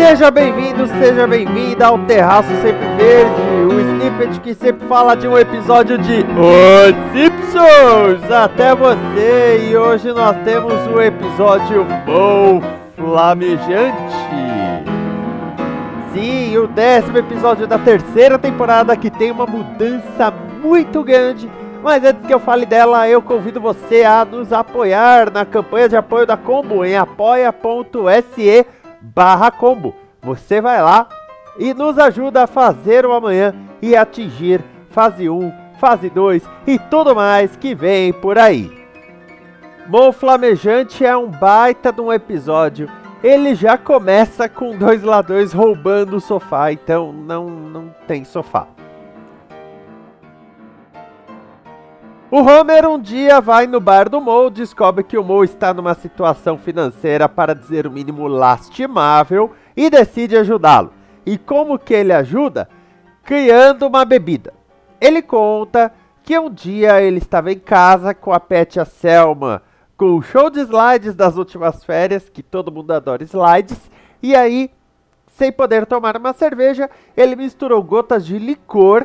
Seja bem-vindo, seja bem-vinda ao Terraço Sempre Verde, o snippet que sempre fala de um episódio de Os Simpsons até você. E hoje nós temos o episódio Mou Flamejante. Sim, o décimo episódio da terceira temporada que tem uma mudança muito grande. Mas antes que eu fale dela, eu convido você a nos apoiar na campanha de apoio da Combo em apoia.se barra combo. Você vai lá e nos ajuda a fazer o amanhã e atingir fase 1, fase 2 e tudo mais que vem por aí. Mon Flamejante é um baita de um episódio. Ele já começa com dois ladrões roubando o sofá, então não, não tem sofá. O Homer um dia vai no bar do Mo, descobre que o Mo está numa situação financeira, para dizer o mínimo, lastimável e decide ajudá-lo. E como que ele ajuda? Criando uma bebida. Ele conta que um dia ele estava em casa com a Pet a Selma, com o show de slides das últimas férias, que todo mundo adora slides, e aí, sem poder tomar uma cerveja, ele misturou gotas de licor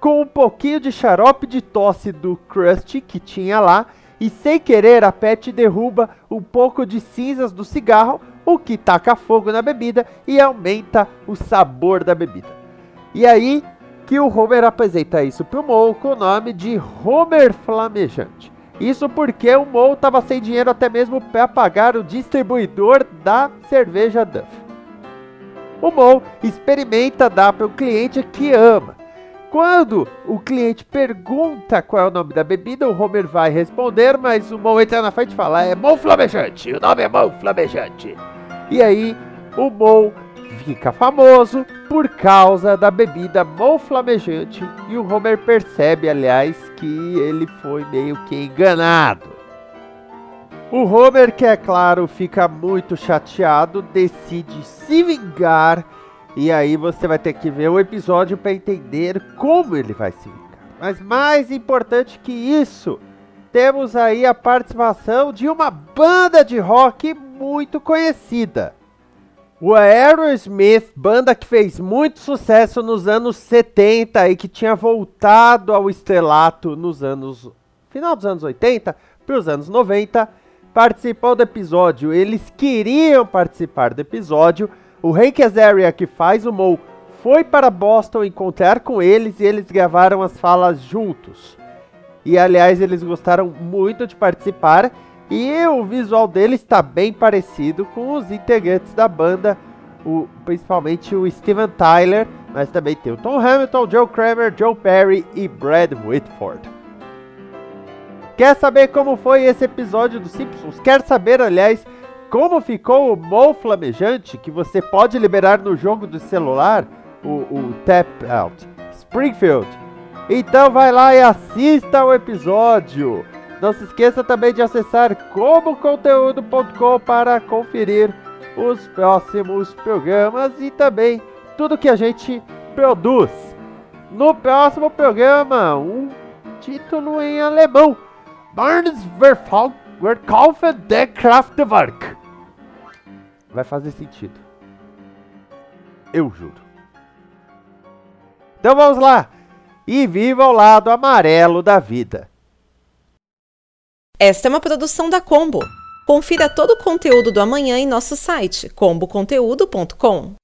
com um pouquinho de xarope de tosse do Krusty que tinha lá e sem querer a Pet derruba um pouco de cinzas do cigarro, o que taca fogo na bebida e aumenta o sabor da bebida. E aí que o Homer apresenta isso pro Mo com o nome de Homer Flamejante. Isso porque o Mo estava sem dinheiro até mesmo para pagar o distribuidor da cerveja Duff. O Mo experimenta dar para o cliente que ama quando o cliente pergunta qual é o nome da bebida, o Homer vai responder, mas o Mo entra na frente e fala: é Mo Flamejante, o nome é Mo Flamejante. E aí o Mo fica famoso por causa da bebida Mo Flamejante e o Homer percebe, aliás, que ele foi meio que enganado. O Homer, que é claro, fica muito chateado, decide se vingar e aí você vai ter que ver o episódio para entender como ele vai se vingar. Mas mais importante que isso, temos aí a participação de uma banda de rock muito conhecida. O Aerosmith, banda que fez muito sucesso nos anos 70 e que tinha voltado ao estrelato nos anos final dos anos 80 para os anos 90, participou do episódio. Eles queriam participar do episódio, o Hank Azaria, que faz o Mo, foi para Boston encontrar com eles e eles gravaram as falas juntos. E aliás, eles gostaram muito de participar e o visual deles está bem parecido com os integrantes da banda, o, principalmente o Steven Tyler, mas também tem o Tom Hamilton, Joe Kramer, Joe Perry e Brad Whitford. Quer saber como foi esse episódio dos Simpsons? Quer saber, aliás, como ficou o Mol Flamejante que você pode liberar no jogo do celular, o, o Tap Out Springfield. Então vai lá e assista o episódio. Não se esqueça também de acessar comoconteúdo.com para conferir os próximos programas e também tudo que a gente produz. No próximo programa, um título em alemão: Barnes Verkaufen der Kraftwerk vai fazer sentido. Eu juro. Então vamos lá! E viva o lado amarelo da vida! Esta é uma produção da Combo. Confira todo o conteúdo do amanhã em nosso site comboconteúdo.com.